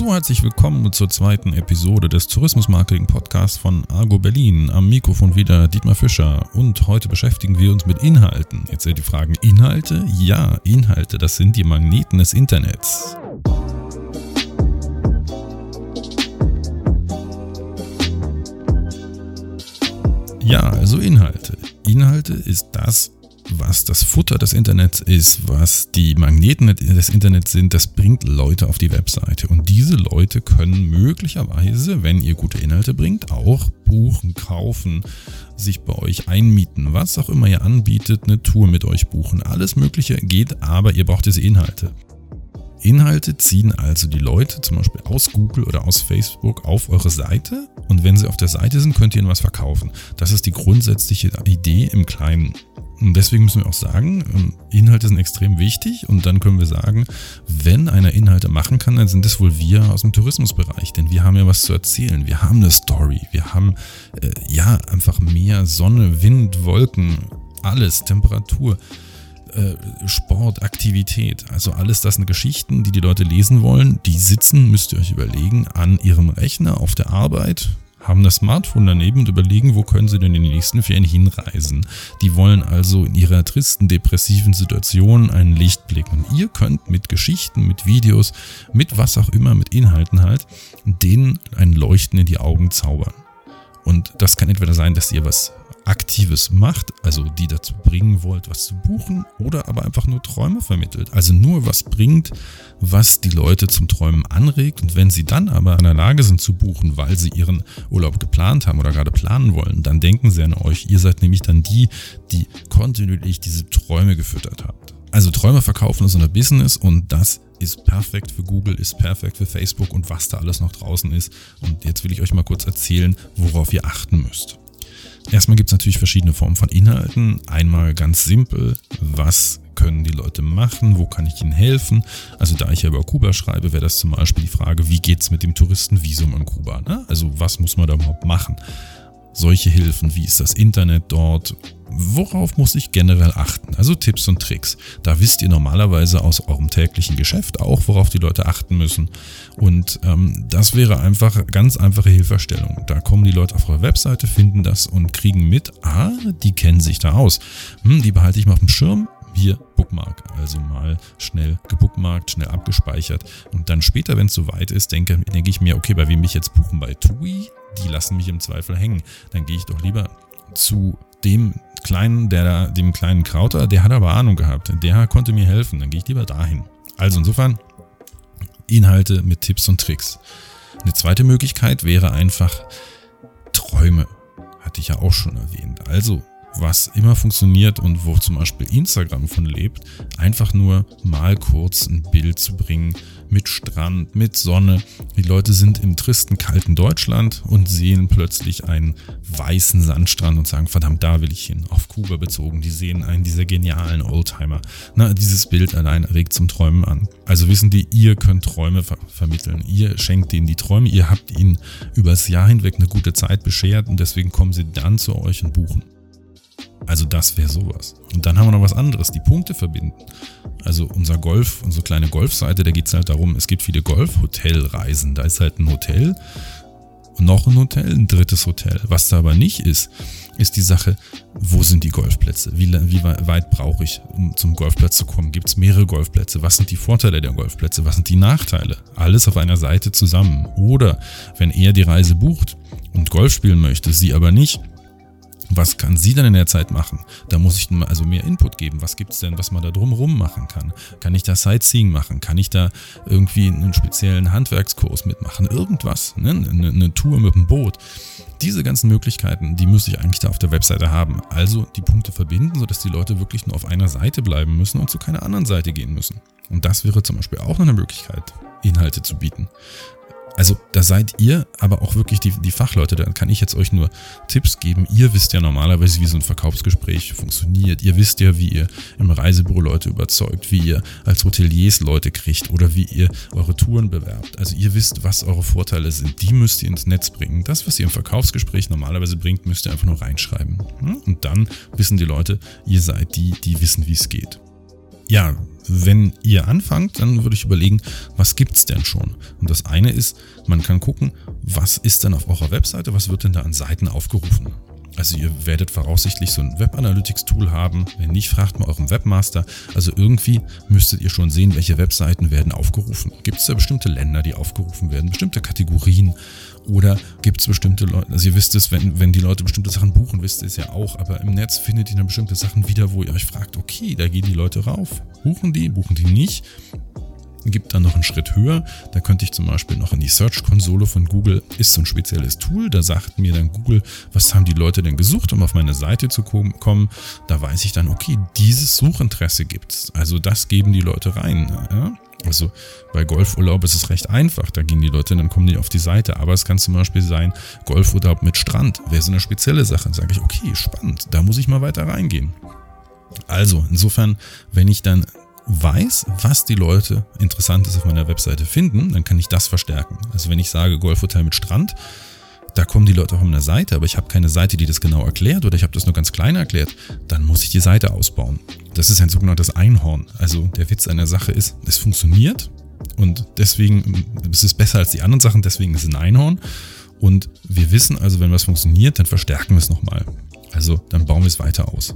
So, herzlich willkommen zur zweiten Episode des Tourismusmarketing Podcasts von Argo Berlin. Am Mikrofon wieder Dietmar Fischer und heute beschäftigen wir uns mit Inhalten. Jetzt sind die Fragen Inhalte? Ja, Inhalte, das sind die Magneten des Internets. Ja, also Inhalte. Inhalte ist das, was das Futter des Internets ist, was die Magneten des Internets sind, das bringt Leute auf die Webseite. Und diese Leute können möglicherweise, wenn ihr gute Inhalte bringt, auch buchen, kaufen, sich bei euch einmieten, was auch immer ihr anbietet, eine Tour mit euch buchen. Alles Mögliche geht, aber ihr braucht diese Inhalte. Inhalte ziehen also die Leute zum Beispiel aus Google oder aus Facebook auf eure Seite und wenn sie auf der Seite sind, könnt ihr ihnen was verkaufen. Das ist die grundsätzliche Idee im Kleinen. Und deswegen müssen wir auch sagen, ähm, Inhalte sind extrem wichtig und dann können wir sagen, wenn einer Inhalte machen kann, dann sind es wohl wir aus dem Tourismusbereich, denn wir haben ja was zu erzählen. Wir haben eine Story, wir haben äh, ja einfach mehr Sonne, Wind, Wolken, alles, Temperatur. Äh, Sport, Aktivität, also alles das sind Geschichten, die die Leute lesen wollen. Die sitzen, müsst ihr euch überlegen, an ihrem Rechner auf der Arbeit, haben das Smartphone daneben und überlegen, wo können sie denn in den nächsten Ferien hinreisen. Die wollen also in ihrer tristen, depressiven Situation einen Lichtblick. Und ihr könnt mit Geschichten, mit Videos, mit was auch immer, mit Inhalten halt, denen ein Leuchten in die Augen zaubern. Und das kann entweder sein, dass ihr was Aktives macht, also die dazu bringen wollt, was zu buchen, oder aber einfach nur Träume vermittelt. Also nur was bringt, was die Leute zum Träumen anregt. Und wenn sie dann aber in der Lage sind zu buchen, weil sie ihren Urlaub geplant haben oder gerade planen wollen, dann denken sie an euch. Ihr seid nämlich dann die, die kontinuierlich diese Träume gefüttert habt. Also Träume verkaufen ist ein Business und das ist perfekt für Google, ist perfekt für Facebook und was da alles noch draußen ist. Und jetzt will ich euch mal kurz erzählen, worauf ihr achten müsst. Erstmal gibt es natürlich verschiedene Formen von Inhalten. Einmal ganz simpel, was können die Leute machen, wo kann ich ihnen helfen. Also da ich ja über Kuba schreibe, wäre das zum Beispiel die Frage, wie geht es mit dem Touristenvisum in Kuba? Ne? Also was muss man da überhaupt machen? Solche Hilfen, wie ist das Internet dort? Worauf muss ich generell achten? Also Tipps und Tricks. Da wisst ihr normalerweise aus eurem täglichen Geschäft auch, worauf die Leute achten müssen. Und ähm, das wäre einfach ganz einfache Hilfestellung. Da kommen die Leute auf eure Webseite, finden das und kriegen mit, ah, die kennen sich da aus. Hm, die behalte ich mal auf dem Schirm. Hier, Bookmark. Also mal schnell gebookmarkt, schnell abgespeichert. Und dann später, wenn es soweit ist, denke, denke ich mir, okay, bei wem mich jetzt buchen? Bei TUI? Die lassen mich im Zweifel hängen. Dann gehe ich doch lieber zu dem kleinen, der, dem kleinen Krauter, der hat aber Ahnung gehabt. Der konnte mir helfen. Dann gehe ich lieber dahin. Also insofern Inhalte mit Tipps und Tricks. Eine zweite Möglichkeit wäre einfach Träume. Hatte ich ja auch schon erwähnt. Also was immer funktioniert und wo zum Beispiel Instagram von lebt, einfach nur mal kurz ein Bild zu bringen mit Strand, mit Sonne. Die Leute sind im tristen, kalten Deutschland und sehen plötzlich einen weißen Sandstrand und sagen, verdammt, da will ich hin. Auf Kuba bezogen. Die sehen einen dieser genialen Oldtimer. Na, dieses Bild allein regt zum Träumen an. Also wissen die, ihr könnt Träume ver vermitteln. Ihr schenkt ihnen die Träume. Ihr habt ihnen übers Jahr hinweg eine gute Zeit beschert und deswegen kommen sie dann zu euch und buchen. Also das wäre sowas. Und dann haben wir noch was anderes, die Punkte verbinden. Also unser Golf, unsere kleine Golfseite, da geht es halt darum, es gibt viele Golf-Hotelreisen. Da ist halt ein Hotel, noch ein Hotel, ein drittes Hotel. Was da aber nicht ist, ist die Sache, wo sind die Golfplätze? Wie, wie weit brauche ich, um zum Golfplatz zu kommen? Gibt es mehrere Golfplätze? Was sind die Vorteile der Golfplätze? Was sind die Nachteile? Alles auf einer Seite zusammen. Oder wenn er die Reise bucht und Golf spielen möchte, sie aber nicht, was kann sie denn in der Zeit machen? Da muss ich also mehr Input geben. Was gibt es denn, was man da drumherum machen kann? Kann ich da Sightseeing machen? Kann ich da irgendwie einen speziellen Handwerkskurs mitmachen? Irgendwas, ne? eine, eine Tour mit dem Boot. Diese ganzen Möglichkeiten, die müsste ich eigentlich da auf der Webseite haben. Also die Punkte verbinden, sodass die Leute wirklich nur auf einer Seite bleiben müssen und zu keiner anderen Seite gehen müssen. Und das wäre zum Beispiel auch noch eine Möglichkeit, Inhalte zu bieten. Also da seid ihr aber auch wirklich die, die Fachleute. Da kann ich jetzt euch nur Tipps geben. Ihr wisst ja normalerweise, wie so ein Verkaufsgespräch funktioniert. Ihr wisst ja, wie ihr im Reisebüro Leute überzeugt, wie ihr als Hoteliers Leute kriegt oder wie ihr eure Touren bewerbt. Also ihr wisst, was eure Vorteile sind. Die müsst ihr ins Netz bringen. Das, was ihr im Verkaufsgespräch normalerweise bringt, müsst ihr einfach nur reinschreiben. Und dann wissen die Leute, ihr seid die, die wissen, wie es geht. Ja, wenn ihr anfangt, dann würde ich überlegen, was gibt's denn schon? Und das eine ist, man kann gucken, was ist denn auf eurer Webseite, was wird denn da an Seiten aufgerufen? Also ihr werdet voraussichtlich so ein Web Analytics Tool haben. Wenn nicht, fragt mal euren Webmaster. Also irgendwie müsstet ihr schon sehen, welche Webseiten werden aufgerufen. Gibt es da bestimmte Länder, die aufgerufen werden, bestimmte Kategorien oder gibt es bestimmte Leute, also ihr wisst es, wenn, wenn die Leute bestimmte Sachen buchen, wisst ihr es ja auch, aber im Netz findet ihr dann bestimmte Sachen wieder, wo ihr euch fragt, okay, da gehen die Leute rauf. Buchen die, buchen die nicht? Gibt dann noch einen Schritt höher. Da könnte ich zum Beispiel noch in die Search-Konsole von Google, ist so ein spezielles Tool, da sagt mir dann Google, was haben die Leute denn gesucht, um auf meine Seite zu kommen. Da weiß ich dann, okay, dieses Suchinteresse gibt es. Also das geben die Leute rein. Ja? Also bei Golfurlaub ist es recht einfach, da gehen die Leute, dann kommen die auf die Seite. Aber es kann zum Beispiel sein, Golfurlaub mit Strand wäre so eine spezielle Sache. Dann sage ich, okay, spannend, da muss ich mal weiter reingehen. Also, insofern, wenn ich dann weiß, was die Leute Interessantes auf meiner Webseite finden, dann kann ich das verstärken. Also wenn ich sage Golfhotel mit Strand, da kommen die Leute auf meiner Seite, aber ich habe keine Seite, die das genau erklärt oder ich habe das nur ganz klein erklärt, dann muss ich die Seite ausbauen. Das ist ein sogenanntes Einhorn. Also der Witz einer Sache ist, es funktioniert und deswegen es ist besser als die anderen Sachen, deswegen ist es ein Einhorn. Und wir wissen also, wenn was funktioniert, dann verstärken wir es nochmal. Also dann bauen wir es weiter aus.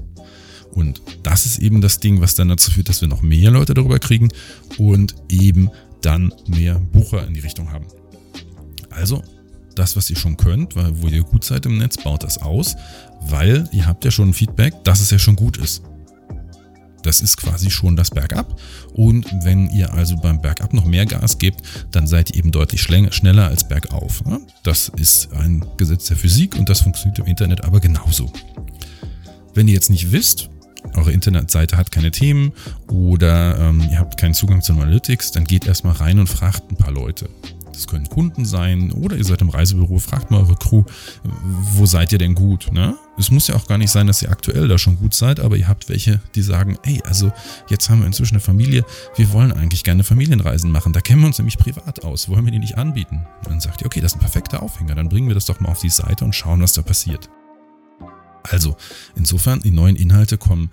Und das ist eben das Ding, was dann dazu führt, dass wir noch mehr Leute darüber kriegen und eben dann mehr Bucher in die Richtung haben. Also das, was ihr schon könnt, weil wo ihr gut seid im Netz, baut das aus, weil ihr habt ja schon ein Feedback, dass es ja schon gut ist. Das ist quasi schon das Bergab. Und wenn ihr also beim Bergab noch mehr Gas gebt, dann seid ihr eben deutlich schneller als bergauf. Das ist ein Gesetz der Physik und das funktioniert im Internet aber genauso. Wenn ihr jetzt nicht wisst, eure Internetseite hat keine Themen oder ähm, ihr habt keinen Zugang zu Analytics, dann geht erstmal rein und fragt ein paar Leute. Das können Kunden sein oder ihr seid im Reisebüro, fragt mal eure Crew, wo seid ihr denn gut? Ne? Es muss ja auch gar nicht sein, dass ihr aktuell da schon gut seid, aber ihr habt welche, die sagen, ey, also jetzt haben wir inzwischen eine Familie, wir wollen eigentlich gerne Familienreisen machen, da kennen wir uns nämlich privat aus, wollen wir die nicht anbieten? Und dann sagt ihr, okay, das ist ein perfekter Aufhänger, dann bringen wir das doch mal auf die Seite und schauen, was da passiert. Also, insofern, die neuen Inhalte kommen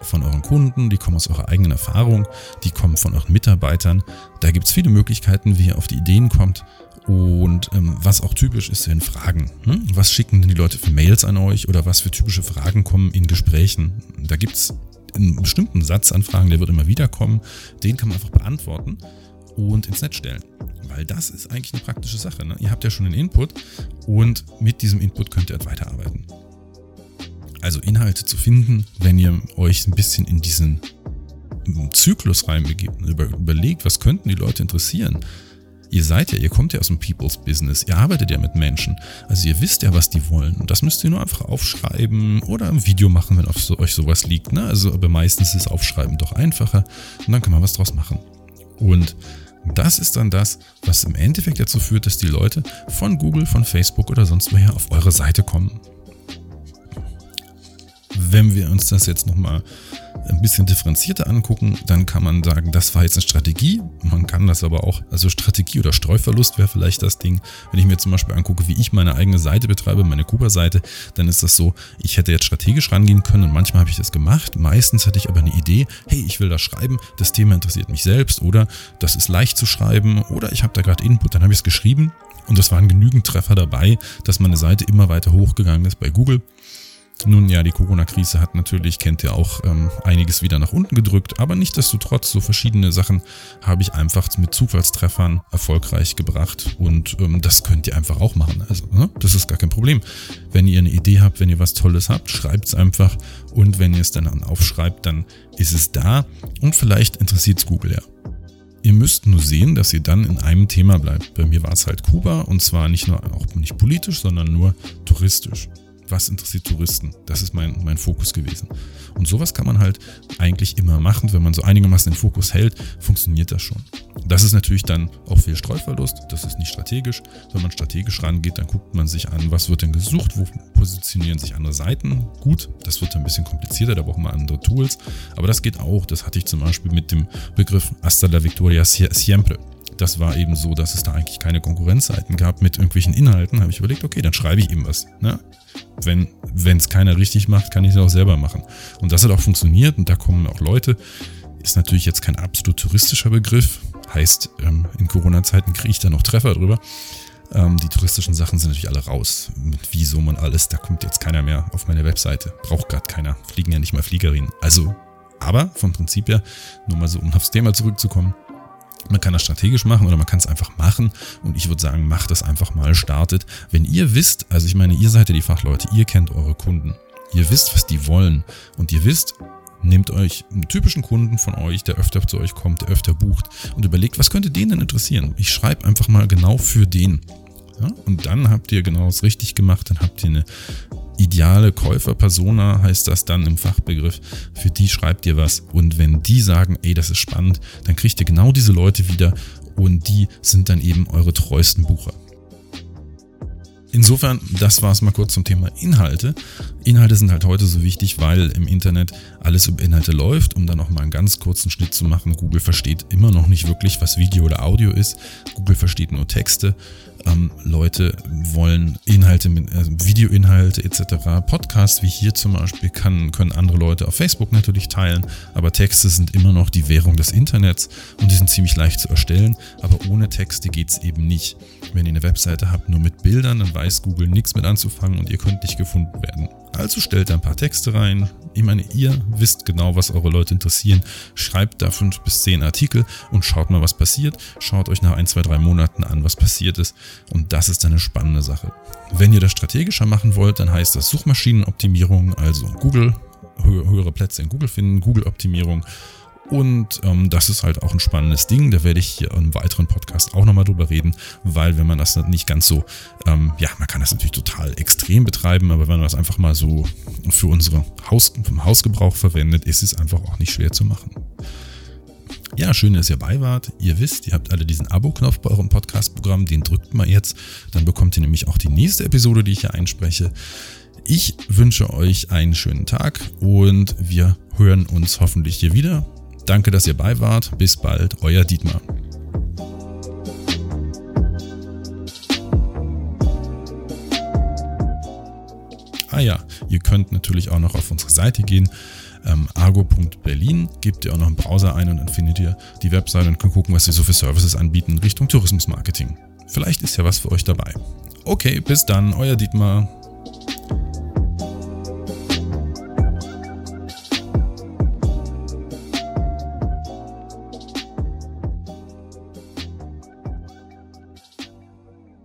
von euren Kunden, die kommen aus eurer eigenen Erfahrung, die kommen von euren Mitarbeitern. Da gibt es viele Möglichkeiten, wie ihr auf die Ideen kommt. Und ähm, was auch typisch ist, sind Fragen. Hm? Was schicken denn die Leute für Mails an euch oder was für typische Fragen kommen in Gesprächen? Da gibt es einen bestimmten Satz an Fragen, der wird immer wieder kommen. Den kann man einfach beantworten und ins Netz stellen. Weil das ist eigentlich eine praktische Sache. Ne? Ihr habt ja schon einen Input und mit diesem Input könnt ihr weiterarbeiten also Inhalte zu finden, wenn ihr euch ein bisschen in diesen Zyklus reinbegebt und über, überlegt, was könnten die Leute interessieren. Ihr seid ja, ihr kommt ja aus dem People's Business, ihr arbeitet ja mit Menschen, also ihr wisst ja, was die wollen und das müsst ihr nur einfach aufschreiben oder ein Video machen, wenn auf so, euch sowas liegt. Ne? Also, aber meistens ist Aufschreiben doch einfacher und dann kann man was draus machen. Und das ist dann das, was im Endeffekt dazu führt, dass die Leute von Google, von Facebook oder sonst woher auf eure Seite kommen wenn wir uns das jetzt nochmal ein bisschen differenzierter angucken, dann kann man sagen, das war jetzt eine Strategie. Man kann das aber auch, also Strategie oder Streuverlust wäre vielleicht das Ding. Wenn ich mir zum Beispiel angucke, wie ich meine eigene Seite betreibe, meine Kuba-Seite, dann ist das so, ich hätte jetzt strategisch rangehen können und manchmal habe ich das gemacht. Meistens hatte ich aber eine Idee, hey, ich will das schreiben, das Thema interessiert mich selbst oder das ist leicht zu schreiben oder ich habe da gerade Input, dann habe ich es geschrieben und es waren genügend Treffer dabei, dass meine Seite immer weiter hochgegangen ist bei Google. Nun ja, die Corona-Krise hat natürlich, kennt ihr auch, ähm, einiges wieder nach unten gedrückt, aber nichtdestotrotz, so verschiedene Sachen habe ich einfach mit Zufallstreffern erfolgreich gebracht und ähm, das könnt ihr einfach auch machen. Also, ne? das ist gar kein Problem. Wenn ihr eine Idee habt, wenn ihr was Tolles habt, schreibt es einfach und wenn ihr es dann aufschreibt, dann ist es da und vielleicht interessiert es Google ja. Ihr müsst nur sehen, dass ihr dann in einem Thema bleibt. Bei mir war es halt Kuba und zwar nicht nur auch nicht politisch, sondern nur touristisch was interessiert Touristen. Das ist mein, mein Fokus gewesen. Und sowas kann man halt eigentlich immer machen. Wenn man so einigermaßen den Fokus hält, funktioniert das schon. Das ist natürlich dann auch viel Streuverlust. Das ist nicht strategisch. Wenn man strategisch rangeht, dann guckt man sich an, was wird denn gesucht, wo positionieren sich andere Seiten. Gut, das wird ein bisschen komplizierter, da brauchen wir andere Tools. Aber das geht auch. Das hatte ich zum Beispiel mit dem Begriff Hasta la Victoria Siempre das war eben so, dass es da eigentlich keine Konkurrenzseiten gab mit irgendwelchen Inhalten. habe ich überlegt, okay, dann schreibe ich eben was. Ne? Wenn es keiner richtig macht, kann ich es auch selber machen. Und das hat auch funktioniert und da kommen auch Leute. ist natürlich jetzt kein absolut touristischer Begriff. Heißt, ähm, in Corona-Zeiten kriege ich da noch Treffer drüber. Ähm, die touristischen Sachen sind natürlich alle raus. Mit Visum und alles, da kommt jetzt keiner mehr auf meine Webseite. Braucht gerade keiner. Fliegen ja nicht mal Fliegerinnen. Also, aber vom Prinzip her, nur mal so, um aufs Thema zurückzukommen. Man kann das strategisch machen oder man kann es einfach machen. Und ich würde sagen, macht das einfach mal, startet. Wenn ihr wisst, also ich meine, ihr seid ja die Fachleute, ihr kennt eure Kunden. Ihr wisst, was die wollen. Und ihr wisst, nehmt euch einen typischen Kunden von euch, der öfter zu euch kommt, der öfter bucht und überlegt, was könnte den denn interessieren? Ich schreibe einfach mal genau für den. Ja? Und dann habt ihr genau das richtig gemacht, dann habt ihr eine ideale Käuferpersona, heißt das dann im Fachbegriff. Für die schreibt ihr was. Und wenn die sagen, ey, das ist spannend, dann kriegt ihr genau diese Leute wieder und die sind dann eben eure treuesten Bucher. Insofern, das war es mal kurz zum Thema Inhalte. Inhalte sind halt heute so wichtig, weil im Internet alles über Inhalte läuft. Um dann noch mal einen ganz kurzen Schnitt zu machen, Google versteht immer noch nicht wirklich, was Video oder Audio ist. Google versteht nur Texte. Ähm, Leute wollen Inhalte, äh, Videoinhalte etc. Podcasts wie hier zum Beispiel kann, können andere Leute auf Facebook natürlich teilen, aber Texte sind immer noch die Währung des Internets und die sind ziemlich leicht zu erstellen, aber ohne Texte geht es eben nicht. Wenn ihr eine Webseite habt nur mit Bildern, dann weiß Google nichts mit anzufangen und ihr könnt nicht gefunden werden. Also stellt da ein paar Texte rein. Ich meine, ihr wisst genau, was eure Leute interessieren. Schreibt da fünf bis zehn Artikel und schaut mal, was passiert. Schaut euch nach ein, zwei, drei Monaten an, was passiert ist. Und das ist eine spannende Sache. Wenn ihr das strategischer machen wollt, dann heißt das Suchmaschinenoptimierung, also Google, höhere Plätze in Google finden, Google-Optimierung und ähm, das ist halt auch ein spannendes Ding. Da werde ich hier im weiteren Podcast auch nochmal drüber reden, weil wenn man das nicht ganz so, ähm, ja, man kann das natürlich total extrem betreiben, aber wenn man das einfach mal so für unsere Haus, vom Hausgebrauch verwendet, ist es einfach auch nicht schwer zu machen. Ja, schön, dass ihr bei wart. Ihr wisst, ihr habt alle diesen Abo-Knopf bei eurem Podcast-Programm. Den drückt mal jetzt. Dann bekommt ihr nämlich auch die nächste Episode, die ich hier einspreche. Ich wünsche euch einen schönen Tag und wir hören uns hoffentlich hier wieder. Danke, dass ihr bei wart. Bis bald, euer Dietmar. Ah ja, ihr könnt natürlich auch noch auf unsere Seite gehen. Ähm, argo.berlin, gebt ihr auch noch einen Browser ein und dann findet ihr die Webseite und könnt gucken, was sie so für Services anbieten Richtung Tourismusmarketing. Vielleicht ist ja was für euch dabei. Okay, bis dann, euer Dietmar.